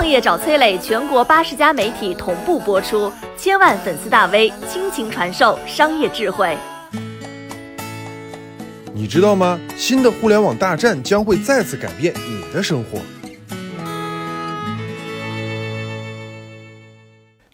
创业找崔磊，全国八十家媒体同步播出，千万粉丝大 V 倾情传授商业智慧。你知道吗？新的互联网大战将会再次改变你的生活。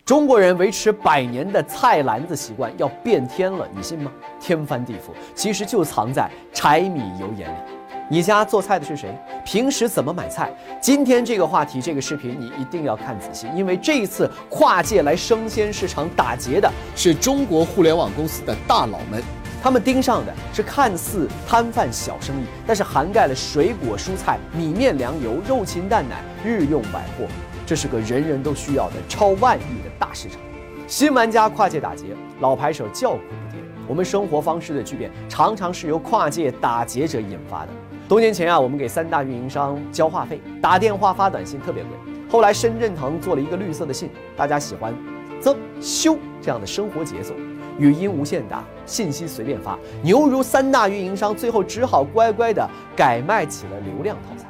中国人维持百年的菜篮子习惯要变天了，你信吗？天翻地覆，其实就藏在柴米油盐里。你家做菜的是谁？平时怎么买菜？今天这个话题，这个视频你一定要看仔细，因为这一次跨界来生鲜市场打劫的是中国互联网公司的大佬们。他们盯上的是看似摊贩小生意，但是涵盖了水果、蔬菜、米面粮油、肉禽蛋奶、日用百货，这是个人人都需要的超万亿的大市场。新玩家跨界打劫，老牌手叫苦不迭。我们生活方式的巨变，常常是由跨界打劫者引发的。多年前啊，我们给三大运营商交话费、打电话、发短信特别贵。后来深圳腾做了一个绿色的信，大家喜欢增修这样的生活节奏。语音无限打，信息随便发，牛如三大运营商最后只好乖乖的改卖起了流量套餐。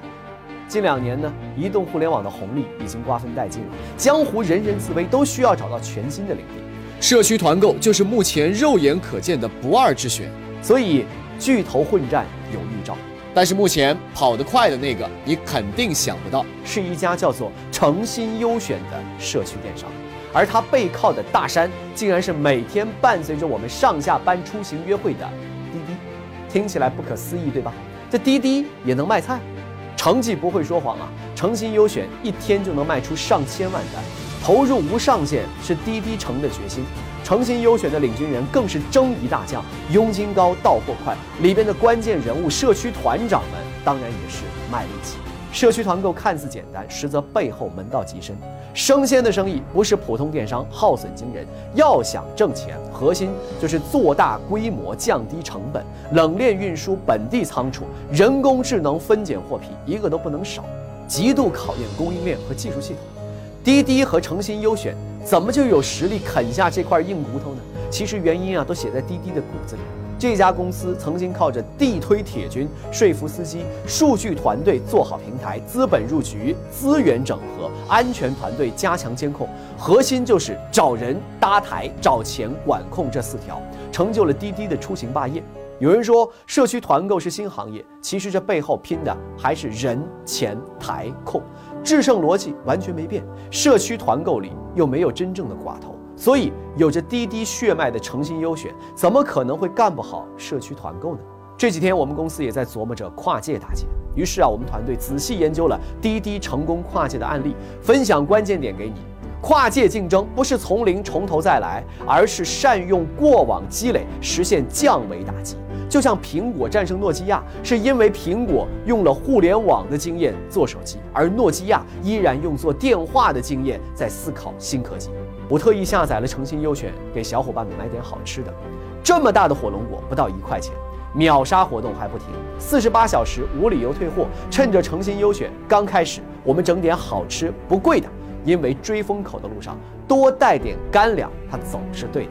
近两年呢，移动互联网的红利已经瓜分殆尽了，江湖人人自危，都需要找到全新的领地。社区团购就是目前肉眼可见的不二之选，所以巨头混战有预兆。但是目前跑得快的那个，你肯定想不到，是一家叫做诚心优选的社区电商。而它背靠的大山，竟然是每天伴随着我们上下班出行约会的滴滴，听起来不可思议，对吧？这滴滴也能卖菜，成绩不会说谎啊！诚心优选一天就能卖出上千万单，投入无上限是滴滴成的决心。诚心优选的领军人更是征一大将，佣金高，到货快，里边的关键人物社区团长们当然也是卖力气。社区团购看似简单，实则背后门道极深。生鲜的生意不是普通电商，耗损惊人。要想挣钱，核心就是做大规模、降低成本、冷链运输、本地仓储、人工智能分拣货品，一个都不能少，极度考验供应链和技术系统。滴滴和诚心优选怎么就有实力啃下这块硬骨头呢？其实原因啊，都写在滴滴的骨子里。这家公司曾经靠着地推铁军说服司机，数据团队做好平台，资本入局，资源整合，安全团队加强监控，核心就是找人搭台、找钱管控这四条，成就了滴滴的出行霸业。有人说社区团购是新行业，其实这背后拼的还是人、钱、台、控，制胜逻辑完全没变。社区团购里又没有真正的寡头。所以，有着滴滴血脉的诚心优选，怎么可能会干不好社区团购呢？这几天，我们公司也在琢磨着跨界打劫。于是啊，我们团队仔细研究了滴滴成功跨界的案例，分享关键点给你。跨界竞争不是从零从头再来，而是善用过往积累，实现降维打击。就像苹果战胜诺基亚，是因为苹果用了互联网的经验做手机，而诺基亚依然用做电话的经验在思考新科技。我特意下载了诚心优选，给小伙伴们买点好吃的。这么大的火龙果不到一块钱，秒杀活动还不停，四十八小时无理由退货。趁着诚心优选刚开始，我们整点好吃不贵的，因为追风口的路上多带点干粮，它总是对的。